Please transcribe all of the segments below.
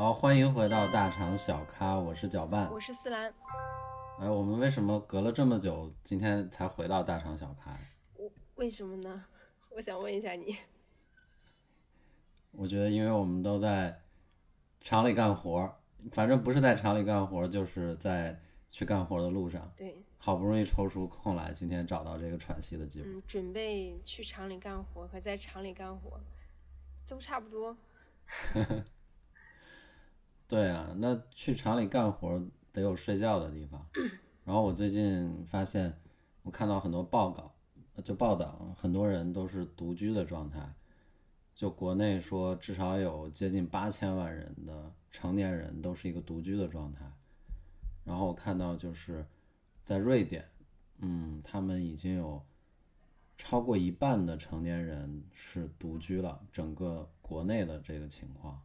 好，欢迎回到大厂小咖，我是搅拌。我是思兰。哎，我们为什么隔了这么久，今天才回到大厂小咖？我为什么呢？我想问一下你。我觉得，因为我们都在厂里干活，反正不是在厂里干活，就是在去干活的路上。对，好不容易抽出空来，今天找到这个喘息的机会。嗯，准备去厂里干活和在厂里干活都差不多。对啊，那去厂里干活得有睡觉的地方。然后我最近发现，我看到很多报告，就报道很多人都是独居的状态。就国内说，至少有接近八千万人的成年人都是一个独居的状态。然后我看到就是在瑞典，嗯，他们已经有超过一半的成年人是独居了，整个国内的这个情况。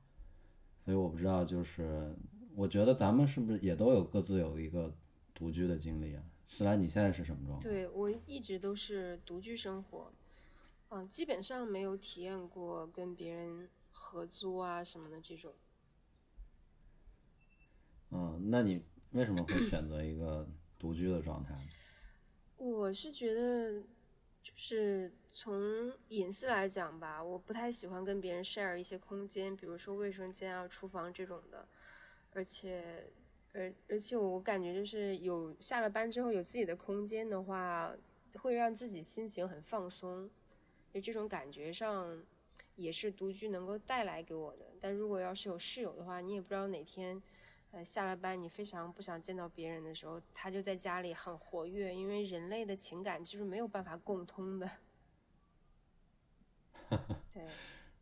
所以我不知道，就是我觉得咱们是不是也都有各自有一个独居的经历啊？思兰，你现在是什么状态？对我一直都是独居生活。嗯，基本上没有体验过跟别人合租啊什么的这种。嗯，那你为什么会选择一个独居的状态？我是觉得，就是从隐私来讲吧，我不太喜欢跟别人 share 一些空间，比如说卫生间啊、厨房这种的。而且，而而且我感觉就是有下了班之后有自己的空间的话，会让自己心情很放松。就这种感觉上，也是独居能够带来给我的。但如果要是有室友的话，你也不知道哪天，呃，下了班你非常不想见到别人的时候，他就在家里很活跃。因为人类的情感其实没有办法共通的。对。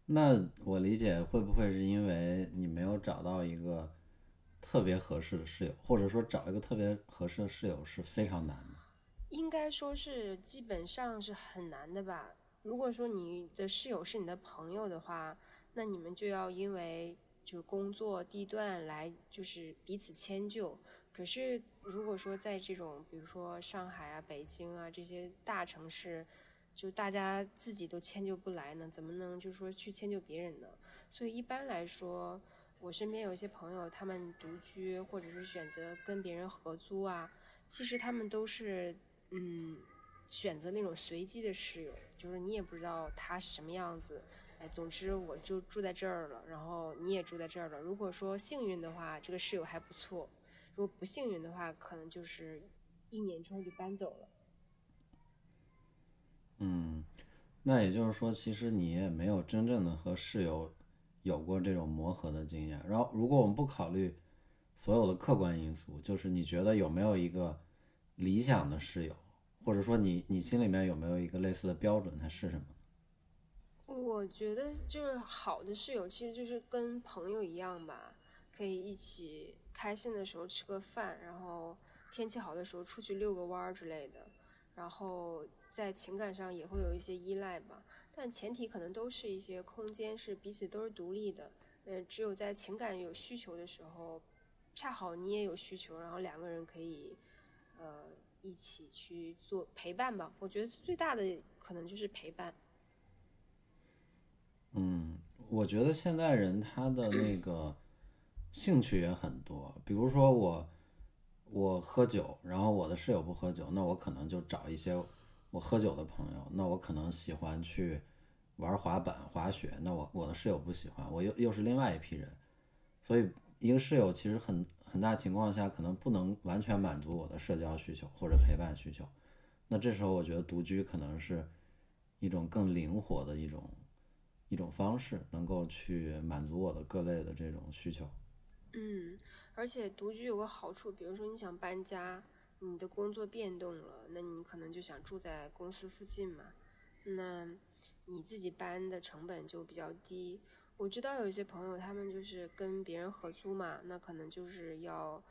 那我理解会不会是因为你没有找到一个特别合适的室友，或者说找一个特别合适的室友是非常难的？应该说是基本上是很难的吧。如果说你的室友是你的朋友的话，那你们就要因为就是工作地段来就是彼此迁就。可是如果说在这种比如说上海啊、北京啊这些大城市，就大家自己都迁就不来呢，怎么能就是说去迁就别人呢？所以一般来说，我身边有一些朋友，他们独居或者是选择跟别人合租啊，其实他们都是嗯。选择那种随机的室友，就是你也不知道他是什么样子，总之我就住在这儿了，然后你也住在这儿了。如果说幸运的话，这个室友还不错；如果不幸运的话，可能就是一年之后就搬走了。嗯，那也就是说，其实你也没有真正的和室友有过这种磨合的经验。然后，如果我们不考虑所有的客观因素，就是你觉得有没有一个理想的室友？或者说你你心里面有没有一个类似的标准？它是什么？我觉得就是好的室友，其实就是跟朋友一样吧，可以一起开心的时候吃个饭，然后天气好的时候出去遛个弯儿之类的，然后在情感上也会有一些依赖吧。但前提可能都是一些空间是彼此都是独立的。嗯，只有在情感有需求的时候，恰好你也有需求，然后两个人可以呃。一起去做陪伴吧，我觉得最大的可能就是陪伴。嗯，我觉得现代人他的那个兴趣也很多，比如说我我喝酒，然后我的室友不喝酒，那我可能就找一些我喝酒的朋友，那我可能喜欢去玩滑板、滑雪，那我我的室友不喜欢，我又又是另外一批人，所以一个室友其实很。很大情况下可能不能完全满足我的社交需求或者陪伴需求，那这时候我觉得独居可能是一种更灵活的一种一种方式，能够去满足我的各类的这种需求。嗯，而且独居有个好处，比如说你想搬家，你的工作变动了，那你可能就想住在公司附近嘛，那你自己搬的成本就比较低。我知道有一些朋友，他们就是跟别人合租嘛，那可能就是要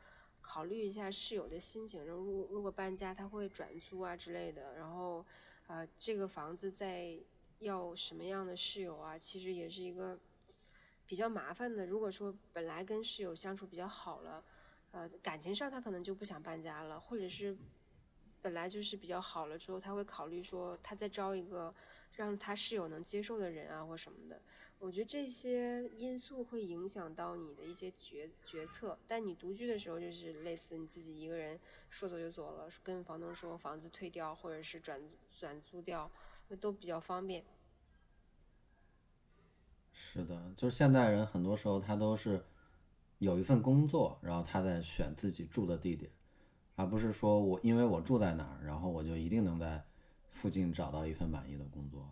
考虑一下室友的心情。然后，如如果搬家，他会转租啊之类的。然后，啊，这个房子在要什么样的室友啊，其实也是一个比较麻烦的。如果说本来跟室友相处比较好了，呃，感情上他可能就不想搬家了，或者是本来就是比较好了之后，他会考虑说他再招一个让他室友能接受的人啊，或什么的。我觉得这些因素会影响到你的一些决决策。但你独居的时候，就是类似你自己一个人说走就走了，跟房东说房子退掉，或者是转转租掉，都比较方便。是的，就是现代人很多时候他都是有一份工作，然后他在选自己住的地点，而不是说我因为我住在哪儿，然后我就一定能在附近找到一份满意的工作。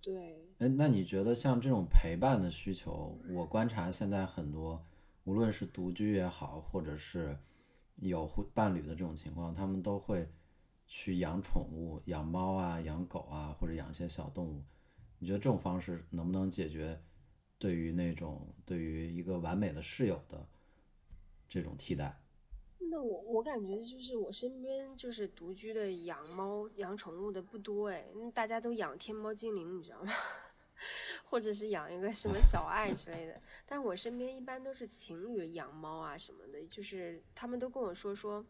对，哎，那你觉得像这种陪伴的需求，我观察现在很多，无论是独居也好，或者是有伴侣的这种情况，他们都会去养宠物，养猫啊，养狗啊，或者养一些小动物。你觉得这种方式能不能解决对于那种对于一个完美的室友的这种替代？那我我感觉就是我身边就是独居的养猫养宠物的不多哎，大家都养天猫精灵，你知道吗？或者是养一个什么小爱之类的。但我身边一般都是情侣养猫啊什么的，就是他们都跟我说说，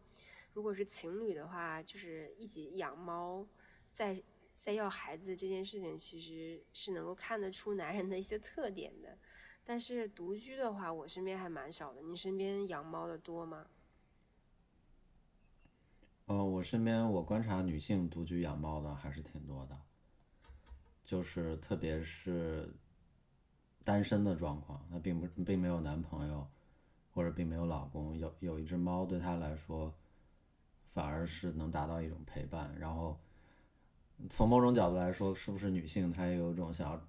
如果是情侣的话，就是一起养猫，在在要孩子这件事情，其实是能够看得出男人的一些特点的。但是独居的话，我身边还蛮少的。你身边养猫的多吗？嗯，我身边我观察女性独居养猫的还是挺多的，就是特别是单身的状况，那并不并没有男朋友，或者并没有老公，有有一只猫对她来说，反而是能达到一种陪伴。然后从某种角度来说，是不是女性她也有一种想要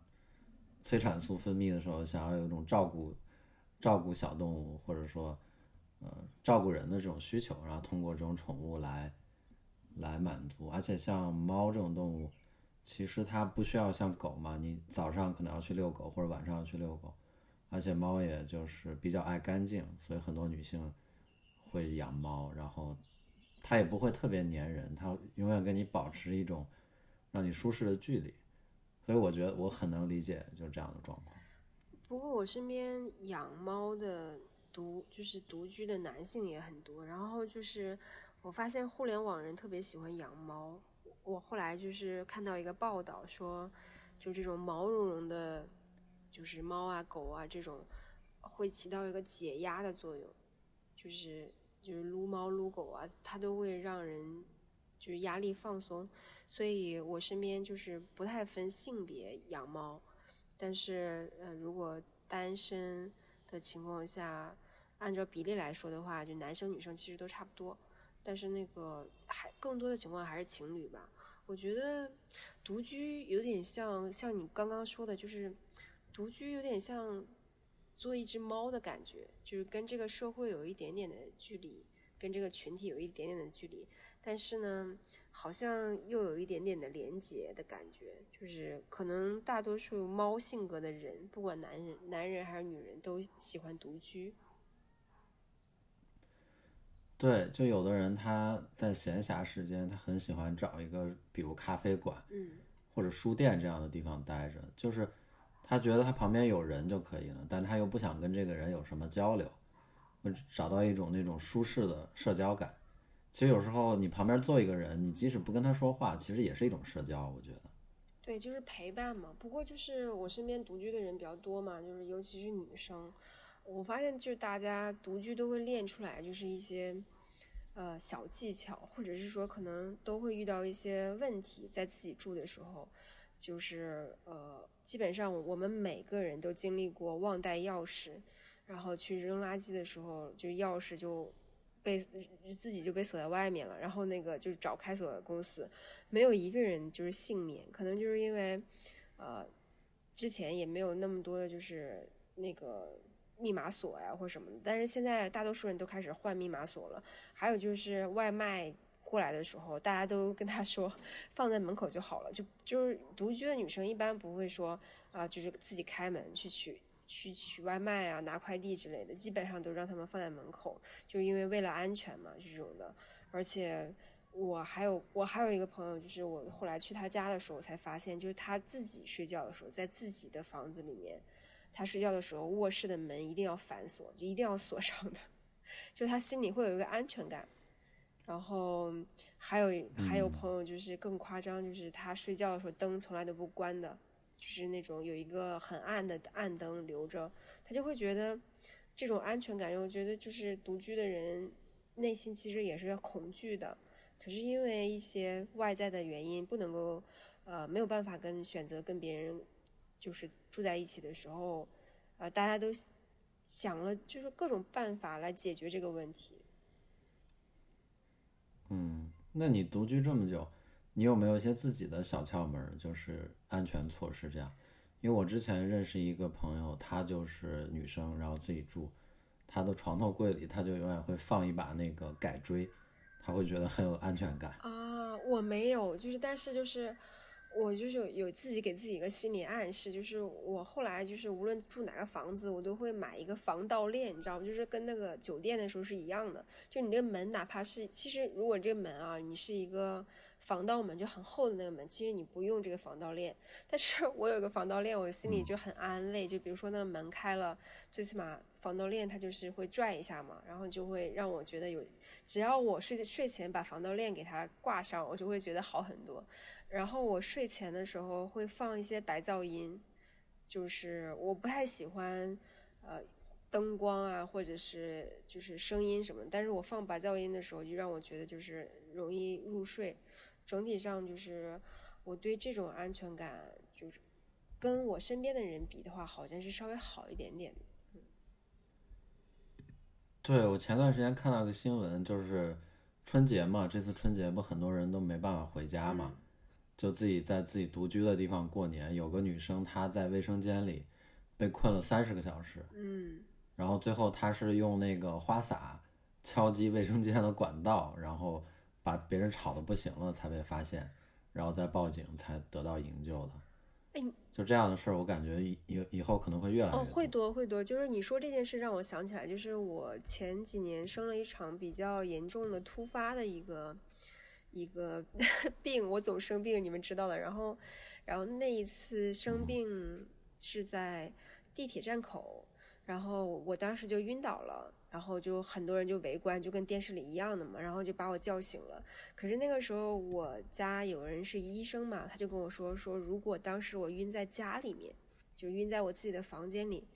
催产素分泌的时候，想要有一种照顾照顾小动物，或者说。呃，照顾人的这种需求，然后通过这种宠物来来满足。而且像猫这种动物，其实它不需要像狗嘛，你早上可能要去遛狗，或者晚上要去遛狗。而且猫也就是比较爱干净，所以很多女性会养猫。然后它也不会特别粘人，它永远跟你保持一种让你舒适的距离。所以我觉得我很能理解就是这样的状况。不过我身边养猫的。独就是独居的男性也很多，然后就是我发现互联网人特别喜欢养猫。我后来就是看到一个报道说，就这种毛茸茸的，就是猫啊狗啊这种，会起到一个解压的作用，就是就是撸猫撸狗啊，它都会让人就是压力放松。所以我身边就是不太分性别养猫，但是呃如果单身的情况下。按照比例来说的话，就男生女生其实都差不多，但是那个还更多的情况还是情侣吧。我觉得独居有点像像你刚刚说的，就是独居有点像做一只猫的感觉，就是跟这个社会有一点点的距离，跟这个群体有一点点的距离，但是呢，好像又有一点点的连结的感觉，就是可能大多数猫性格的人，不管男人男人还是女人，都喜欢独居。对，就有的人他在闲暇时间，他很喜欢找一个，比如咖啡馆，嗯，或者书店这样的地方待着，就是他觉得他旁边有人就可以了，但他又不想跟这个人有什么交流，找到一种那种舒适的社交感。其实有时候你旁边坐一个人，你即使不跟他说话，其实也是一种社交，我觉得。对，就是陪伴嘛。不过就是我身边独居的人比较多嘛，就是尤其是女生。我发现，就是大家独居都会练出来，就是一些，呃，小技巧，或者是说，可能都会遇到一些问题，在自己住的时候，就是呃，基本上我们每个人都经历过忘带钥匙，然后去扔垃圾的时候，就钥匙就被自己就被锁在外面了，然后那个就是找开锁公司，没有一个人就是幸免，可能就是因为，呃，之前也没有那么多的，就是那个。密码锁呀，或什么的，但是现在大多数人都开始换密码锁了。还有就是外卖过来的时候，大家都跟他说放在门口就好了。就就是独居的女生一般不会说啊，就是自己开门去取去取外卖啊，拿快递之类的，基本上都让他们放在门口，就因为为了安全嘛，这种的。而且我还有我还有一个朋友，就是我后来去他家的时候才发现，就是他自己睡觉的时候，在自己的房子里面。他睡觉的时候，卧室的门一定要反锁，就一定要锁上的，就他心里会有一个安全感。然后还有还有朋友就是更夸张，就是他睡觉的时候灯从来都不关的，就是那种有一个很暗的暗灯留着，他就会觉得这种安全感，我觉得就是独居的人内心其实也是恐惧的，可是因为一些外在的原因，不能够呃没有办法跟选择跟别人就是住在一起的时候，呃大家都想了就是各种办法来解决这个问题。嗯，那你独居这么久？你有没有一些自己的小窍门，就是安全措施这样？因为我之前认识一个朋友，她就是女生，然后自己住，她的床头柜里，她就永远会放一把那个改锥，她会觉得很有安全感。啊，我没有，就是但是就是我就是有自己给自己一个心理暗示，就是我后来就是无论住哪个房子，我都会买一个防盗链，你知道吗？就是跟那个酒店的时候是一样的，就你这个门哪怕是其实如果这个门啊，你是一个。防盗门就很厚的那个门，其实你不用这个防盗链，但是我有个防盗链，我心里就很安慰。就比如说那个门开了，最起码防盗链它就是会拽一下嘛，然后就会让我觉得有，只要我睡睡前把防盗链给它挂上，我就会觉得好很多。然后我睡前的时候会放一些白噪音，就是我不太喜欢呃灯光啊或者是就是声音什么，但是我放白噪音的时候就让我觉得就是容易入睡。整体上就是我对这种安全感，就是跟我身边的人比的话，好像是稍微好一点点的。对我前段时间看到个新闻，就是春节嘛，这次春节不很多人都没办法回家嘛，就自己在自己独居的地方过年。有个女生她在卫生间里被困了三十个小时，嗯，然后最后她是用那个花洒敲击卫生间的管道，然后。把别人吵得不行了才被发现，然后再报警才得到营救的。哎，就这样的事儿，我感觉以以以后可能会越来越哦，会多会多。就是你说这件事让我想起来，就是我前几年生了一场比较严重的突发的一个一个 病，我总生病，你们知道的。然后，然后那一次生病是在地铁站口，然后我当时就晕倒了。然后就很多人就围观，就跟电视里一样的嘛，然后就把我叫醒了。可是那个时候我家有人是医生嘛，他就跟我说说，如果当时我晕在家里面，就晕在我自己的房间里，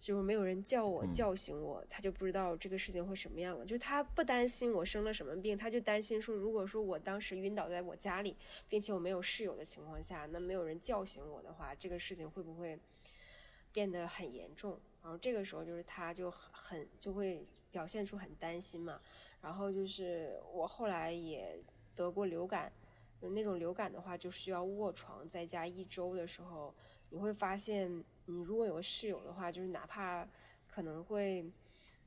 就是没有人叫我叫醒我，他就不知道这个事情会什么样了。就是他不担心我生了什么病，他就担心说，如果说我当时晕倒在我家里，并且我没有室友的情况下，那没有人叫醒我的话，这个事情会不会变得很严重？然后这个时候就是他就很就会表现出很担心嘛，然后就是我后来也得过流感，就那种流感的话就需要卧床在家一周的时候，你会发现你如果有个室友的话，就是哪怕可能会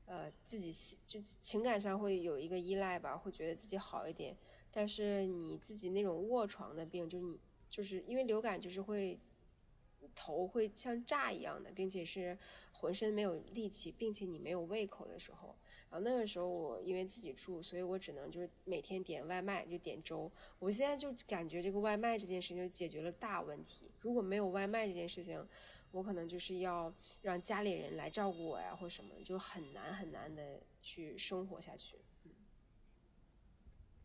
呃自己就情感上会有一个依赖吧，会觉得自己好一点，但是你自己那种卧床的病，就是你就是因为流感就是会头会像炸一样的，并且是。浑身没有力气，并且你没有胃口的时候，然后那个时候我因为自己住，所以我只能就是每天点外卖，就点粥。我现在就感觉这个外卖这件事情就解决了大问题。如果没有外卖这件事情，我可能就是要让家里人来照顾我呀，或什么，就很难很难的去生活下去。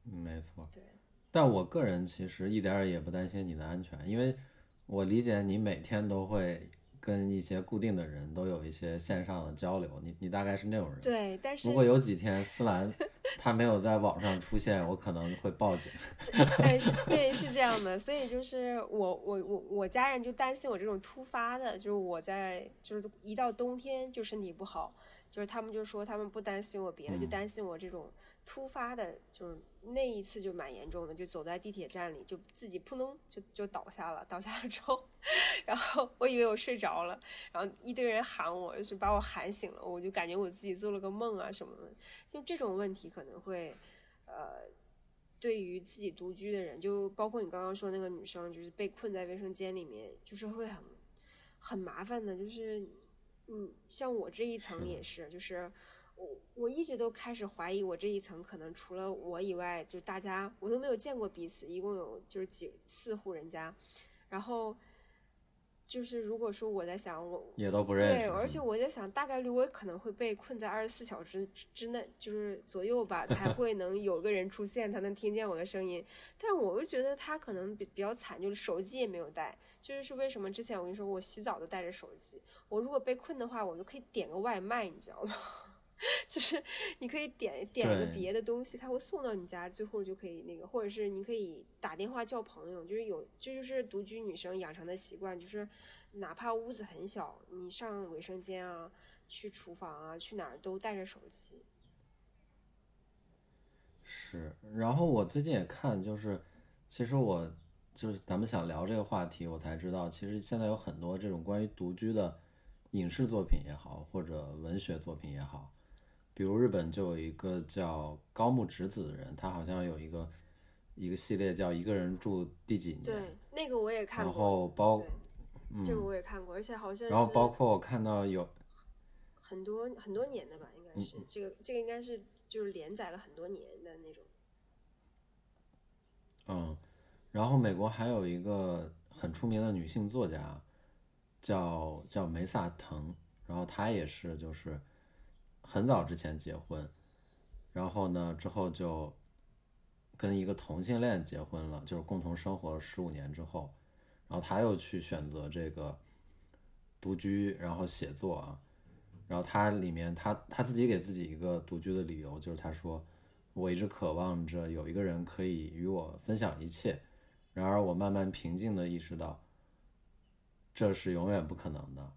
嗯，没错。对。但我个人其实一点也不担心你的安全，因为我理解你每天都会。跟一些固定的人都有一些线上的交流，你你大概是那种人。对，但是如果有几天思兰 她没有在网上出现，我可能会报警。对，是，对，是这样的。所以就是我我我我家人就担心我这种突发的，就是我在就是一到冬天就身体不好，就是他们就说他们不担心我别的，就担心我这种突发的，就是。那一次就蛮严重的，就走在地铁站里，就自己扑通就就倒下了。倒下了之后，然后我以为我睡着了，然后一堆人喊我，就是把我喊醒了。我就感觉我自己做了个梦啊什么的。就这种问题可能会，呃，对于自己独居的人，就包括你刚刚说那个女生，就是被困在卫生间里面，就是会很很麻烦的。就是，嗯，像我这一层也是，就是。我我一直都开始怀疑，我这一层可能除了我以外，就大家我都没有见过彼此。一共有就是几四户人家，然后就是如果说我在想我也都不认识，对，而且我在想大概率我可能会被困在二十四小时之之内，就是左右吧，才 会能有个人出现，他能听见我的声音。但是我又觉得他可能比比较惨，就是手机也没有带，就是是为什么？之前我跟你说我洗澡都带着手机，我如果被困的话，我就可以点个外卖，你知道吗？就是你可以点点一个别的东西，他会送到你家，最后就可以那个，或者是你可以打电话叫朋友，就是有这就是独居女生养成的习惯，就是哪怕屋子很小，你上卫生间啊、去厨房啊、去哪儿都带着手机。是，然后我最近也看，就是其实我就是咱们想聊这个话题，我才知道，其实现在有很多这种关于独居的影视作品也好，或者文学作品也好，比如日本就有一个叫高木直子的人，他好像有一个一个系列叫《一个人住第几年》，对，那个我也看过然，后包对，这个我也看过，而且好像然后包括我看到有很多很多年的吧，应嗯该是、这个这个应该是就是连载了很多年的那种。嗯，然后美国还有一个很出名的女性作家，叫叫梅萨腾，然后她也是就是很早之前结婚，然后呢之后就跟一个同性恋结婚了，就是共同生活了十五年之后，然后他又去选择这个独居，然后写作啊，然后他里面他他自己给自己一个独居的理由，就是他说。我一直渴望着有一个人可以与我分享一切，然而我慢慢平静地意识到，这是永远不可能的。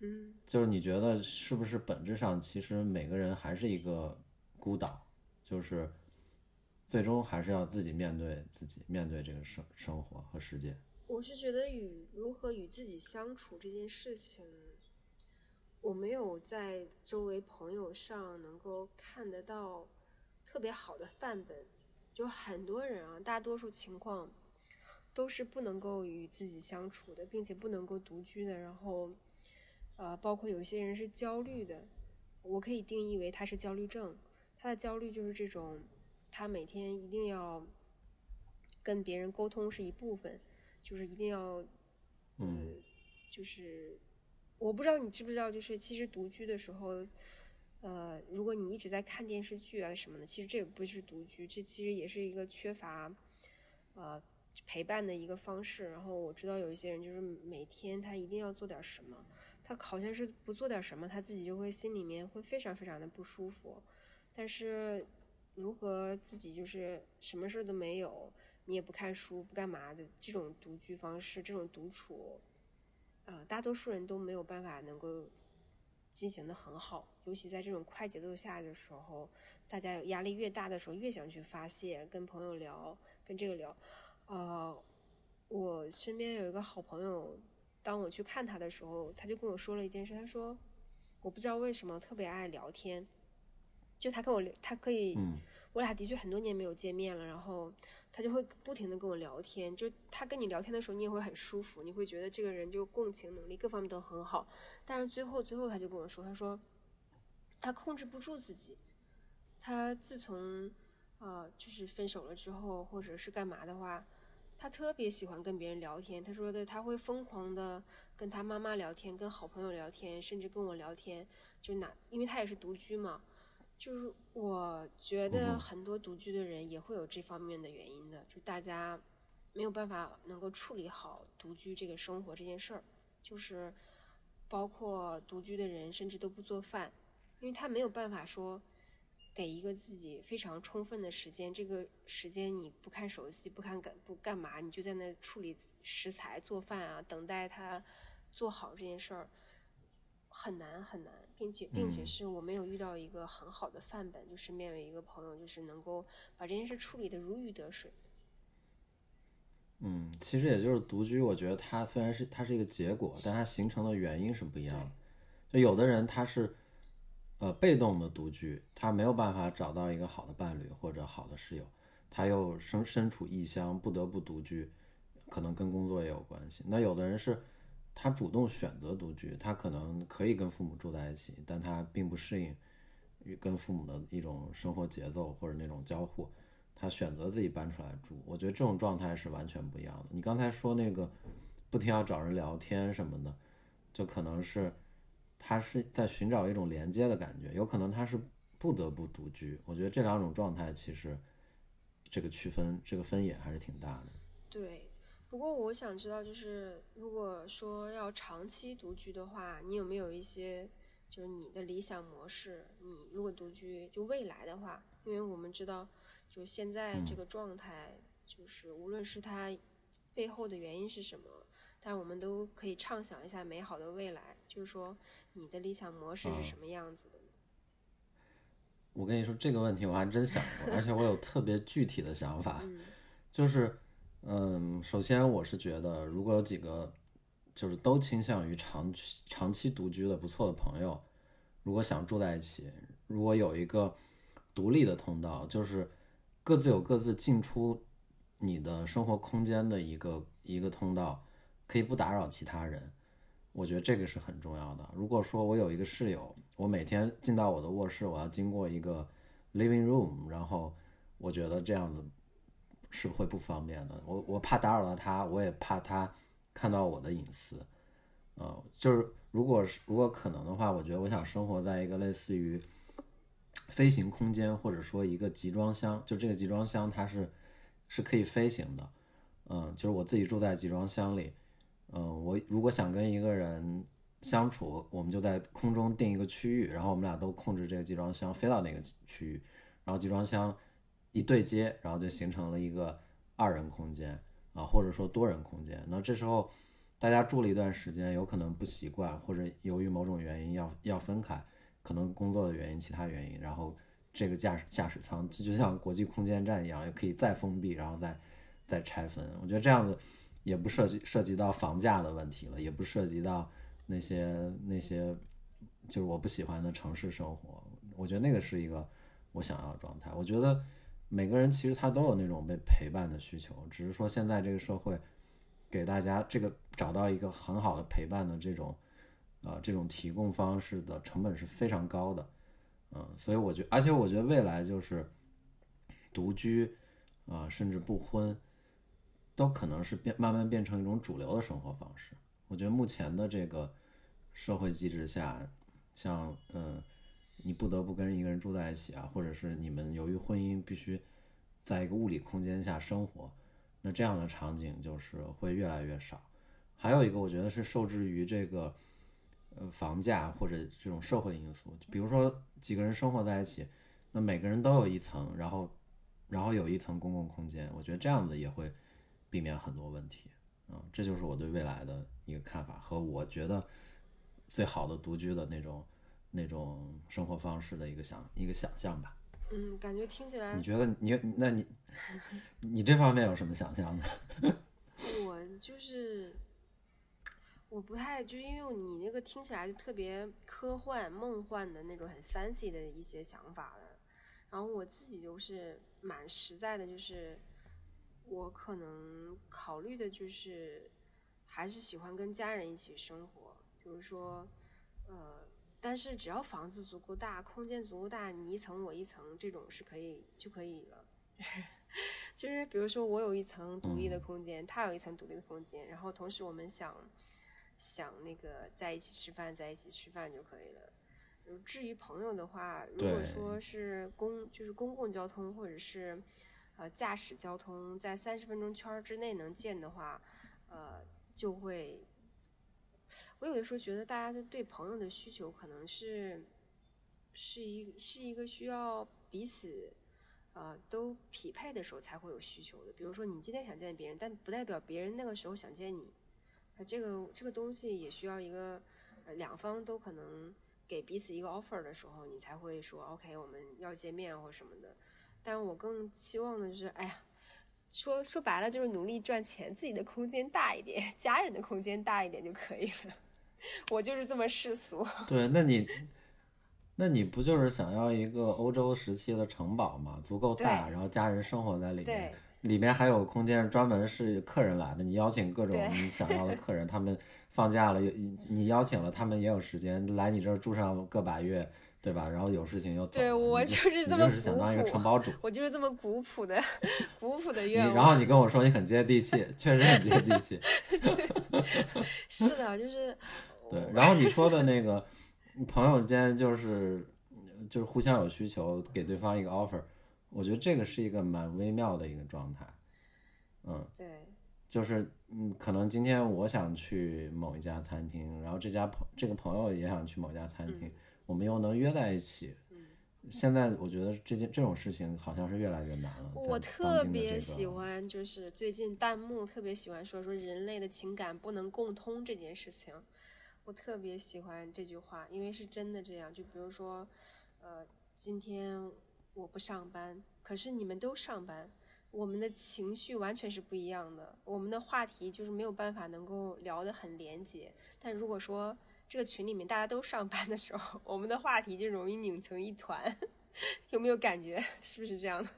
嗯，就是你觉得是不是本质上，其实每个人还是一个孤岛，就是最终还是要自己面对自己，面对这个生生活和世界。我是觉得与如何与自己相处这件事情，我没有在周围朋友上能够看得到特别好的范本。就很多人啊，大多数情况都是不能够与自己相处的，并且不能够独居的。然后，呃，包括有些人是焦虑的，我可以定义为他是焦虑症。他的焦虑就是这种，他每天一定要跟别人沟通是一部分。就是一定要，嗯，就是我不知道你知不知道，就是其实独居的时候，呃，如果你一直在看电视剧啊什么的，其实这也不是独居，这其实也是一个缺乏，呃，陪伴的一个方式。然后我知道有一些人就是每天他一定要做点什么，他好像是不做点什么，他自己就会心里面会非常非常的不舒服。但是如何自己就是什么事都没有？你也不看书，不干嘛的这种独居方式，这种独处，呃，大多数人都没有办法能够进行的很好。尤其在这种快节奏下的时候，大家有压力越大的时候，越想去发泄，跟朋友聊，跟这个聊。呃，我身边有一个好朋友，当我去看他的时候，他就跟我说了一件事，他说，我不知道为什么特别爱聊天，就他跟我，他可以。嗯我俩的确很多年没有见面了，然后他就会不停的跟我聊天，就他跟你聊天的时候，你也会很舒服，你会觉得这个人就共情能力各方面都很好。但是最后最后他就跟我说，他说他控制不住自己，他自从呃就是分手了之后，或者是干嘛的话，他特别喜欢跟别人聊天。他说的他会疯狂的跟他妈妈聊天，跟好朋友聊天，甚至跟我聊天，就哪因为他也是独居嘛。就是我觉得很多独居的人也会有这方面的原因的，就大家没有办法能够处理好独居这个生活这件事儿，就是包括独居的人甚至都不做饭，因为他没有办法说给一个自己非常充分的时间，这个时间你不看手机，不看干不干嘛，你就在那处理食材、做饭啊，等待他做好这件事儿。很难很难，并且并且是我没有遇到一个很好的范本，就身边有一个朋友，就是能够把这件事处理的如鱼得水。嗯，其实也就是独居，我觉得它虽然是它是一个结果，但它形成的原因是不一样的。就有的人他是呃被动的独居，他没有办法找到一个好的伴侣或者好的室友，他又身身处异乡，不得不独居，可能跟工作也有关系。那有的人是。他主动选择独居，他可能可以跟父母住在一起，但他并不适应与跟父母的一种生活节奏或者那种交互，他选择自己搬出来住。我觉得这种状态是完全不一样的。你刚才说那个不停要找人聊天什么的，就可能是他是在寻找一种连接的感觉，有可能他是不得不独居。我觉得这两种状态其实这个区分这个分野还是挺大的。对，不过我想知道，就是如果说要长期独居的话，你有没有一些就是你的理想模式？你如果独居，就未来的话，因为我们知道，就现在这个状态，就是无论是它背后的原因是什么，但我们都可以畅想一下美好的未来。就是说，你的理想模式是什么样子的呢？我跟你说这个问题，我还真想过，而且我有特别具体的想法，嗯 就是，嗯，首先我是觉得，如果有几个就是都倾向于长期长期独居的不错的朋友，如果想住在一起，如果有一个独立的通道，就是各自有各自进出你的生活空间的一个一个通道，可以不打扰其他人。我觉得这个是很重要的。如果说我有一个室友，我每天进到我的卧室，我要经过一个 living room，然后我觉得这样子是会不方便的。我我怕打扰到他，我也怕他看到我的隐私。呃，就是如果是如果可能的话，我觉得我想生活在一个类似于飞行空间，或者说一个集装箱，就这个集装箱它是是可以飞行的。嗯，就是我自己住在集装箱里。嗯，我如果想跟一个人相处，我们就在空中定一个区域，然后我们俩都控制这个集装箱飞到那个区域，然后集装箱一对接，然后就形成了一个二人空间啊，或者说多人空间。那这时候大家住了一段时间，有可能不习惯，或者由于某种原因要要分开，可能工作的原因、其他原因，然后这个驾驶驾驶舱这就像国际空间站一样，也可以再封闭，然后再再拆分。我觉得这样子。也不涉及涉及到房价的问题了，也不涉及到那些那些就是我不喜欢的城市生活。我觉得那个是一个我想要的状态。我觉得每个人其实他都有那种被陪伴的需求，只是说现在这个社会给大家这个找到一个很好的陪伴的这种呃这种提供方式的成本是非常高的，嗯，所以我觉而且我觉得未来就是独居啊、呃，甚至不婚。都可能是变慢慢变成一种主流的生活方式。我觉得目前的这个社会机制下，像嗯，你不得不跟一个人住在一起啊，或者是你们由于婚姻必须在一个物理空间下生活，那这样的场景就是会越来越少。还有一个，我觉得是受制于这个呃房价或者这种社会因素，比如说几个人生活在一起，那每个人都有一层，然后然后有一层公共空间，我觉得这样子也会。避免很多问题，嗯，这就是我对未来的一个看法和我觉得最好的独居的那种那种生活方式的一个想一个想象吧。嗯，感觉听起来，你觉得你那你 你这方面有什么想象呢？我就是我不太就因为你那个听起来就特别科幻梦幻的那种很 fancy 的一些想法的，然后我自己就是蛮实在的，就是。我可能考虑的就是，还是喜欢跟家人一起生活。比如说，呃，但是只要房子足够大，空间足够大，你一层我一层，这种是可以就可以了。就是比如说，我有一层独立的空间，他有一层独立的空间，然后同时我们想想那个在一起吃饭，在一起吃饭就可以了。至于朋友的话，如果说是公就是公共交通或者是。呃，驾驶交通在三十分钟圈之内能见的话，呃，就会。我有的时候觉得，大家就对朋友的需求可能是，是一是一个需要彼此，呃，都匹配的时候才会有需求的。比如说，你今天想见别人，但不代表别人那个时候想见你。那这个这个东西也需要一个，呃，两方都可能给彼此一个 offer 的时候，你才会说 OK，我们要见面或什么的。但我更期望的是，哎呀，说说白了就是努力赚钱，自己的空间大一点，家人的空间大一点就可以了。我就是这么世俗。对，那你，那你不就是想要一个欧洲时期的城堡吗？足够大，然后家人生活在里面，里面还有空间专门是客人来的，你邀请各种你想要的 客人，他们放假了，你邀请了他们也有时间来你这儿住上个把月。对吧？然后有事情又走对我就是这么就是想当一个承包主。我就是这么古朴的 古朴的你愿望。然后你跟我说你很接地气，确实很接地气。是的，就是对，然后你说的那个 朋友间就是就是互相有需求，给对方一个 offer，我觉得这个是一个蛮微妙的一个状态。嗯，对，就是嗯，可能今天我想去某一家餐厅，然后这家朋这个朋友也想去某家餐厅，我们又能约在一起。现在我觉得这件这种事情好像是越来越难了。我特别喜欢，就是最近弹幕特别喜欢说说人类的情感不能共通这件事情，我特别喜欢这句话，因为是真的这样。就比如说，呃，今天我不上班，可是你们都上班，我们的情绪完全是不一样的，我们的话题就是没有办法能够聊得很连接。但如果说这个群里面大家都上班的时候，我们的话题就容易拧成一团，有没有感觉？是不是这样的？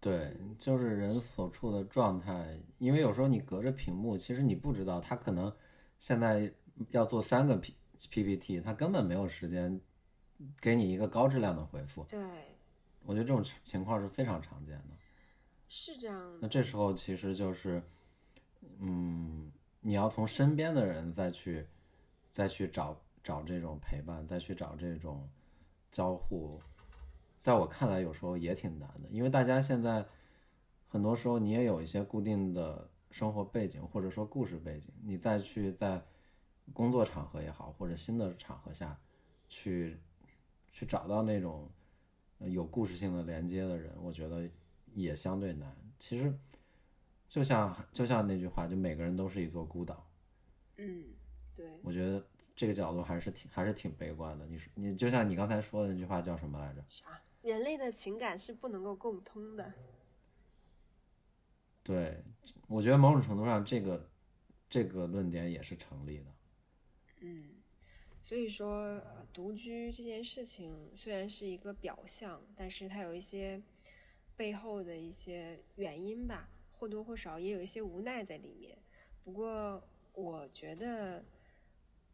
对，就是人所处的状态，因为有时候你隔着屏幕，其实你不知道他可能现在要做三个 P PPT，他根本没有时间给你一个高质量的回复。对，我觉得这种情况是非常常见的。是这样的。那这时候其实就是，嗯，你要从身边的人再去再去找找这种陪伴，再去找这种交互，在我看来有时候也挺难的，因为大家现在很多时候你也有一些固定的生活背景或者说故事背景，你再去在工作场合也好，或者新的场合下去去找到那种有故事性的连接的人，我觉得也相对难。其实就像就像那句话，就每个人都是一座孤岛。嗯，对，我觉得这个角度还是挺还是挺悲观的。你说你就像你刚才说的那句话叫什么来着？啥？人类的情感是不能够共通的。对，我觉得某种程度上这个这个论点也是成立的。嗯，所以说，呃独居这件事情虽然是一个表象，但是它有一些背后的一些原因吧，或多或少也有一些无奈在里面。不过，我觉得，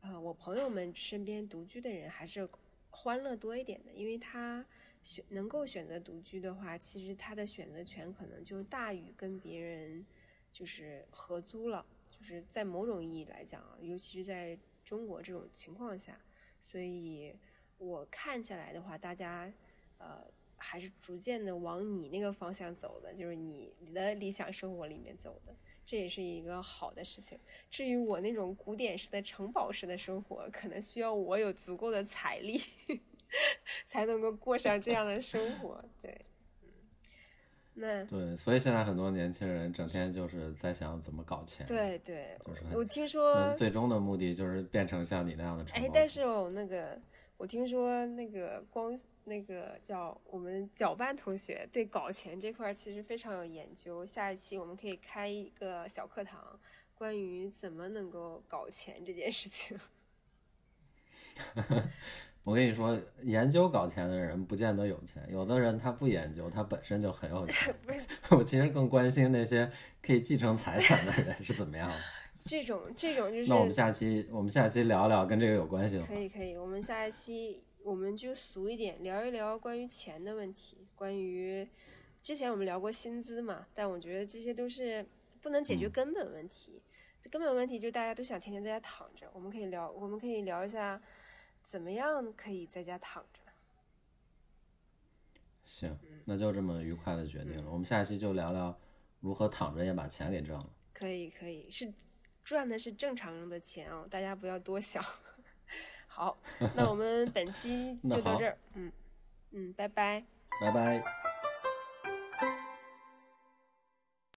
呃，我朋友们身边独居的人还是欢乐多一点的，因为他选能够选择独居的话，其实他的选择权可能就大于跟别人就是合租了。就是在某种意义来讲啊，尤其是在中国这种情况下，所以我看下来的话，大家呃还是逐渐的往你那个方向走的，就是你你的理想生活里面走的，这也是一个好的事情。至于我那种古典式的城堡式的生活，可能需要我有足够的财力 才能够过上这样的生活。对，嗯，那对，所以现在很多年轻人整天就是在想怎么搞钱。，对对，就是我听说最终的目的就是变成像你那样的承哎但是哦，那个我听说那个光那个叫我们搅拌同学对搞钱这块儿其实非常有研究。下一期我们可以开一个小课堂，关于怎么能够搞钱这件事情。我跟你说，研究搞钱的人不见得有钱，有的人他不研究，他本身就很有钱。不是 我其实更关心那些可以继承财产的人是怎么样的。这种这种就是那我们下期我们下期聊聊跟这个有关系的可。以可以，我们下一期我们就俗一点聊一聊关于钱的问题，关于之前我们聊过薪资嘛，但我觉得这些都是不能解决根本问题。这根本问题就是大家都想天天在家躺着，我们可以聊，我们可以聊一下怎么样可以在家躺着。行，那就这么愉快的决定了。我们下一期就聊聊如何躺着也把钱给挣了。可以可以，是赚的是正常人的钱哦，大家不要多想。好，那我们本期 就到这儿，嗯嗯，拜拜。拜拜。